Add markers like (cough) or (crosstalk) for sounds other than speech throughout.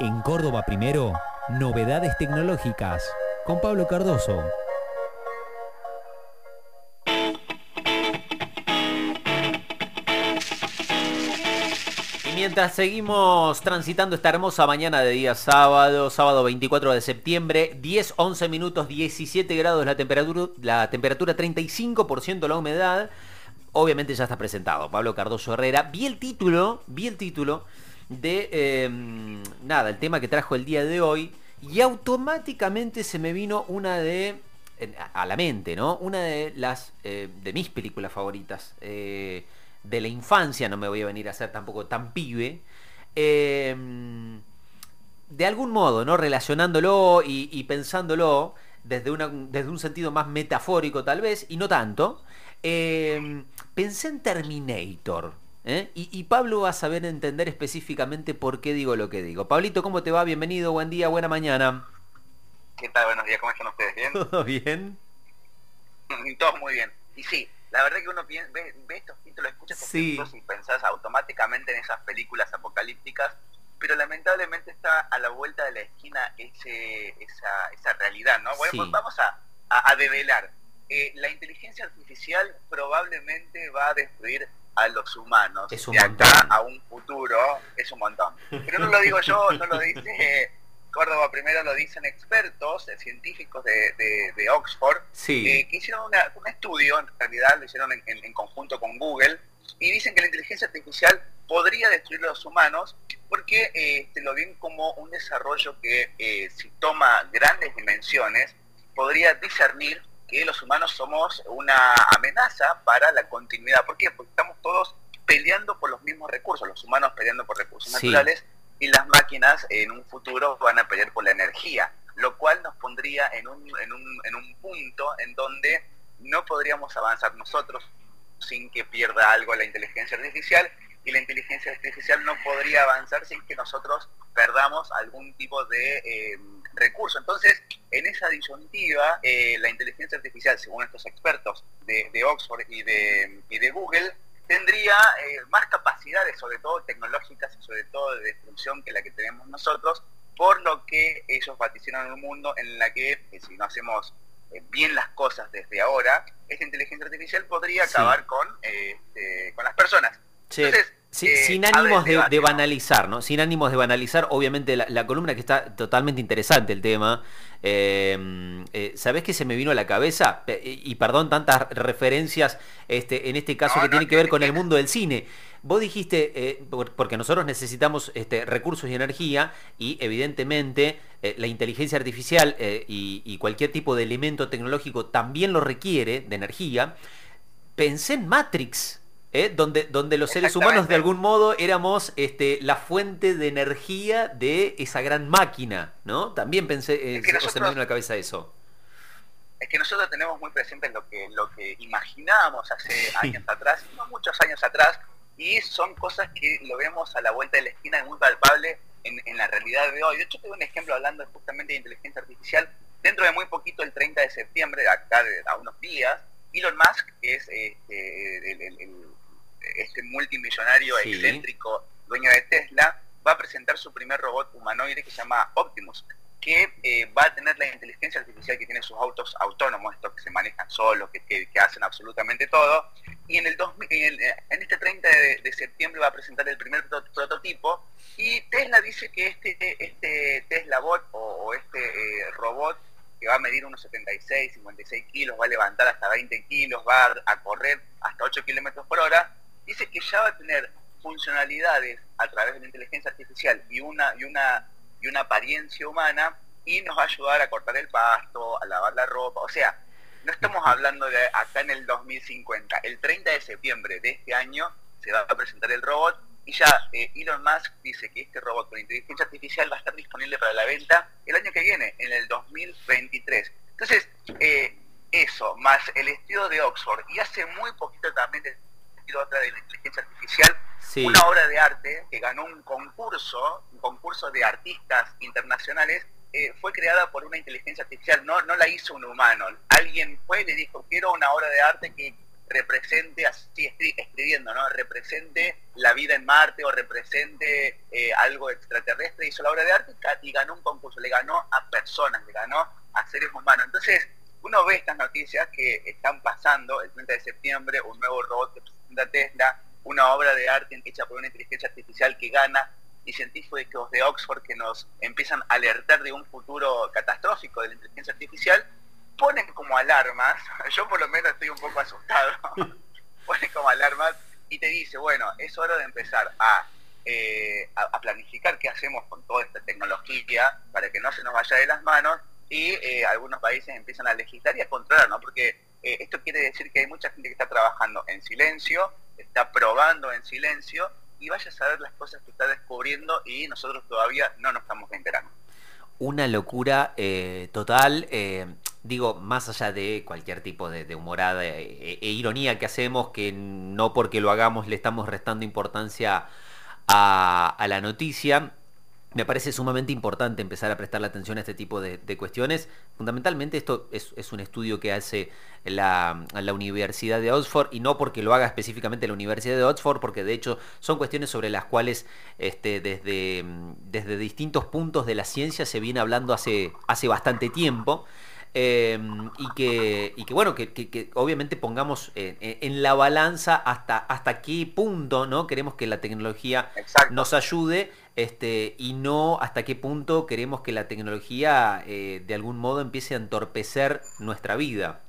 En Córdoba Primero, novedades tecnológicas con Pablo Cardoso. Y mientras seguimos transitando esta hermosa mañana de día sábado, sábado 24 de septiembre, 10, 11 minutos, 17 grados la temperatura, la temperatura 35% la humedad. Obviamente ya está presentado Pablo Cardoso Herrera. Vi el título, vi el título de eh, nada, el tema que trajo el día de hoy y automáticamente se me vino una de a la mente, ¿no? Una de las eh, de mis películas favoritas eh, de la infancia, no me voy a venir a ser tampoco tan pibe. de algún modo, ¿no? Relacionándolo y, y pensándolo desde, una, desde un sentido más metafórico tal vez, y no tanto, pensé en Terminator. ¿Eh? Y, Pablo va a saber entender específicamente por qué digo lo que digo. Pablito, ¿cómo te va? Bienvenido, buen día, buena mañana. ¿Qué tal? Buenos días, ¿cómo están ustedes? ¿Bien? ¿Todo (laughs) bien? (laughs) Todos muy bien. Y sí, la verdad que uno ve, ve estos títulos, escucha estos títulos y pensás automáticamente en esas películas apocalípticas, pero lamentablemente está a la vuelta de la esquina ese, esa, esa realidad, ¿no? Bueno, pues vamos a, a, develar. Eh, la inteligencia artificial probablemente va a destruir a los humanos. Es de acá a un futuro es un montón. Pero no lo digo yo, no lo dice (laughs) Córdoba primero, lo dicen expertos, eh, científicos de, Oxford, eh, que hicieron un estudio, en realidad lo hicieron en, conjunto con Google, y dicen que la inteligencia artificial podría destruir a los humanos porque eh, lo ven como un desarrollo que si toma grandes dimensiones, podría discernir que los humanos somos una amenaza para la continuidad. ¿Por qué? Porque estamos todos peleando por los mismos recursos, los humanos peleando por recursos naturales y las máquinas en un futuro van a pelear por la energía, lo cual nos pondría en un, en un, en un punto en donde no podríamos avanzar nosotros sin que pierda algo la inteligencia artificial y la inteligencia artificial no podría avanzar sin que nosotros perdamos algún tipo de eh, recurso. Entonces, en esa disyuntiva, eh, la inteligencia artificial, según estos expertos de, Oxford y de, y de Google, tendría eh, más capacidades, sobre todo tecnológicas y sobre todo de destrucción que la que tenemos nosotros, por lo que ellos vaticinan un mundo en la que, si no hacemos bien las cosas desde ahora, esta inteligencia artificial podría acabar con, este, con las personas. Entonces, eh, sin ánimos de, banalizar, ¿no? Sin ánimos de banalizar, obviamente la, columna que está totalmente interesante el tema. Eh, eh, ¿Sabés qué se me vino a la cabeza? y perdón tantas referencias este, en este caso que tiene que ver con el mundo del cine. Vos dijiste, porque nosotros necesitamos este, recursos y energía y evidentemente la inteligencia artificial y cualquier tipo de elemento tecnológico también lo requiere de energía. Pensé en Matrix. ¿Eh? donde, donde los seres humanos de algún modo éramos este, la fuente de energía de esa gran máquina, ¿no? También pensé, eh, se me vino a la cabeza eso. Es que nosotros tenemos muy presente lo que, lo que imaginábamos hace años atrás, no muchos años atrás, y son cosas que lo vemos a la vuelta de la esquina, muy palpable en, en la realidad de hoy. De hecho, tengo un ejemplo hablando justamente de inteligencia artificial. Dentro de muy poquito, el 30 de septiembre, acá de, a unos días, Elon Musk, que es este, el, este multimillonario excéntrico dueño de Tesla, va a presentar su primer robot humanoide que se llama Optimus, que eh, va a tener la inteligencia artificial que tiene sus autos autónomos, estos que se manejan solos, que, hacen absolutamente todo. Y en, el, eh, en, este 30 de, septiembre va a presentar el primer prototipo y Tesla dice que este, este Tesla Bot o, este eh, robot que va a medir unos 76, 56 kilos, va a levantar hasta 20 kilos, va a correr hasta 8 kilómetros por hora, dice que ya va a tener funcionalidades a través de la inteligencia artificial y una, y una, y una apariencia humana y nos va a ayudar a cortar el pasto, a lavar la ropa. O sea, no estamos hablando de acá en el 2050. El 30 de septiembre de este año se va a presentar el robot y ya eh, Elon Musk dice que este robot con inteligencia artificial va a estar disponible para la venta el año que viene, en el 2023. Entonces, eh, eso, más el estudio de Oxford, y hace muy poquito también otra de la inteligencia artificial, una obra de arte que ganó un concurso, un concurso de artistas internacionales, eh, fue creada por una inteligencia artificial, no, no la hizo un humano. Alguien fue y le dijo, quiero una obra de arte que represente, así escribiendo, ¿no? Represente la vida en Marte o represente eh, algo extraterrestre, hizo la obra de arte y ganó un concurso, le ganó a personas, le ganó a seres humanos. Entonces, uno ve estas noticias que están pasando el 30 de septiembre, un nuevo robot que una obra de arte hecha por una inteligencia artificial que gana y científicos de Oxford que nos empiezan a alertar de un futuro catastrófico de la inteligencia artificial, ponen como alarmas, (laughs) yo por lo menos estoy un poco asustado, (laughs) ponen como alarmas y te dice, bueno, es hora de empezar eh, a, a, planificar qué hacemos con toda esta tecnología para que no se nos vaya de las manos y eh, algunos países empiezan a legislar y a controlar, ¿no? Porque eh, esto quiere decir que hay mucha gente que está trabajando en silencio, está probando en silencio y vaya a saber las cosas que está descubriendo y nosotros todavía no nos estamos enterando. Una locura eh, total, digo, más allá de cualquier tipo de, humorada e, ironía que hacemos, que no porque lo hagamos le estamos restando importancia a la noticia, me parece sumamente importante empezar a prestar la atención a este tipo de, cuestiones. Fundamentalmente esto es, un estudio que hace la, la, Universidad de Oxford y no porque lo haga específicamente la Universidad de Oxford, porque de hecho son cuestiones sobre las cuales este, desde, desde distintos puntos de la ciencia se viene hablando hace, hace bastante tiempo. Em, y, que, y que bueno, que, obviamente pongamos en, la balanza hasta, hasta qué punto ¿no? queremos que la tecnología nos ayude este, y no hasta qué punto queremos que la tecnología eh, de algún modo empiece a entorpecer nuestra vida.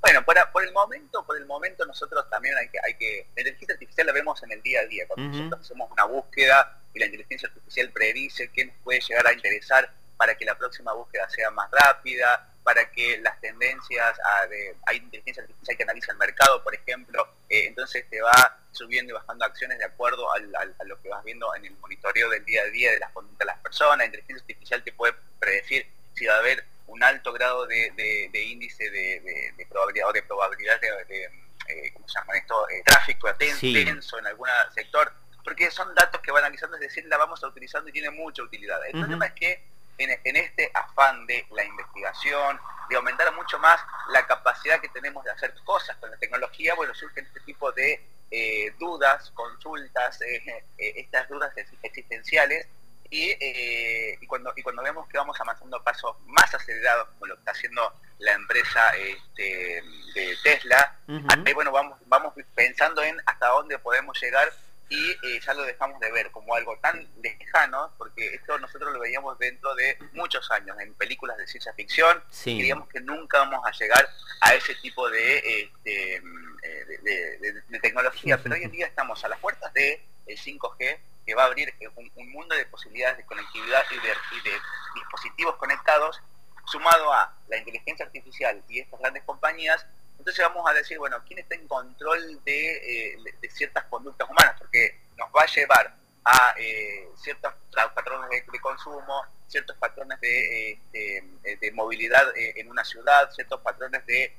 Bueno, por, por, el momento, por el momento nosotros también hay que, hay que, la inteligencia artificial la vemos en el día a día, cuando nosotros hacemos una búsqueda y la inteligencia artificial predice qué nos puede llegar a interesar para que la próxima búsqueda sea más rápida, para que las tendencias, a de, hay inteligencia artificial que analiza el mercado, por ejemplo, eh, entonces te va subiendo y bajando acciones de acuerdo al, a lo que vas viendo en el monitoreo del día a día de las conductas de las personas, la inteligencia artificial te puede predecir si va a haber un alto grado de, índice de, probabilidad o de probabilidad de, eh, ¿cómo se llama esto? Eh, tráfico tenso en algún sector, porque son datos que va analizando, es decir, la vamos a utilizando y tiene mucha utilidad. El problema es que en, este afán de la investigación, de aumentar mucho más la capacidad que tenemos de hacer cosas con la tecnología, bueno, surgen este tipo de eh, dudas, consultas, eh, eh, estas dudas existenciales, y, cuando, y cuando vemos que vamos avanzando a pasos más acelerados, como lo está haciendo la empresa este, de Tesla, bueno, vamos, vamos pensando en hasta dónde podemos llegar y eh, ya lo dejamos de ver como algo tan lejano, porque esto nosotros lo veíamos dentro de muchos años, en películas de ciencia ficción, y creíamos que nunca vamos a llegar a ese tipo de, este, eh, de, tecnología, pero hoy en día estamos a las puertas del 5G, que va a abrir un, mundo de posibilidades de conectividad y de dispositivos conectados, sumado a la inteligencia artificial y estas grandes compañías, entonces vamos a decir, bueno, ¿quién está en control de, eh, ciertas conductas humanas? Porque nos va a llevar a eh, ciertos patrones de, consumo, ciertos patrones de, este, movilidad eh, en una ciudad, ciertos patrones de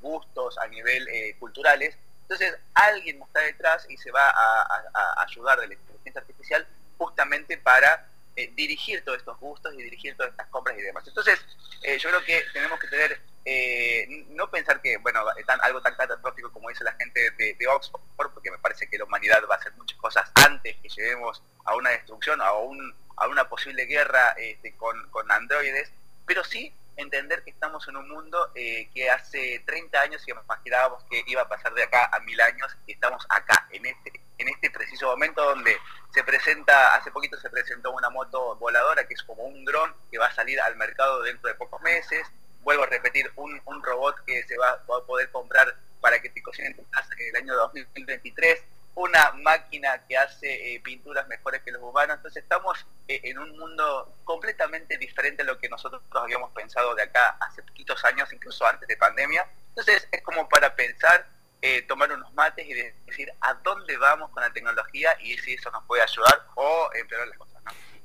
gustos a nivel culturales. Entonces alguien está detrás y se va a, ayudar de la inteligencia artificial justamente para dirigir todos estos gustos y dirigir todas estas compras y demás. Entonces, yo creo que tenemos que tener eh, no pensar que, bueno, tan, algo tan catastrófico como dice la gente de, Oxford, porque me parece que la humanidad va a hacer muchas cosas antes que lleguemos a una destrucción, a, a una posible guerra este, con, androides, pero sí entender que estamos en un mundo eh, que hace 30 años imaginábamos que iba a pasar de acá a mil años estamos acá, en este, en este preciso momento donde se presenta, hace poquito se presentó una moto voladora que es como un dron que va a salir al mercado dentro de pocos meses, vuelvo a repetir, un, robot que se va, a poder comprar para que te cocinen tu casa en el año 2023, una máquina que hace eh, pinturas mejores que los humanos. Entonces estamos eh, en un mundo completamente diferente a lo que nosotros habíamos pensado de acá hace poquitos años, incluso antes de pandemia. Entonces es como para pensar, eh, tomar unos mates y decir a dónde vamos con la tecnología y si eso nos puede ayudar o empeorar las cosas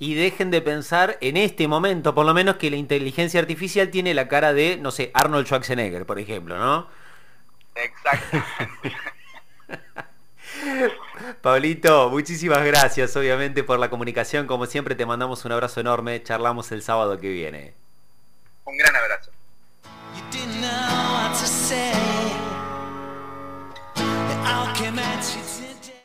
y dejen de pensar en este momento, por lo menos, que la inteligencia artificial tiene la cara de, no sé, Arnold Schwarzenegger, por ejemplo, ¿no? Exacto. (laughs) Pablito, muchísimas gracias, obviamente, por la comunicación. Como siempre, te mandamos un abrazo enorme. Charlamos el sábado que viene. Un gran abrazo.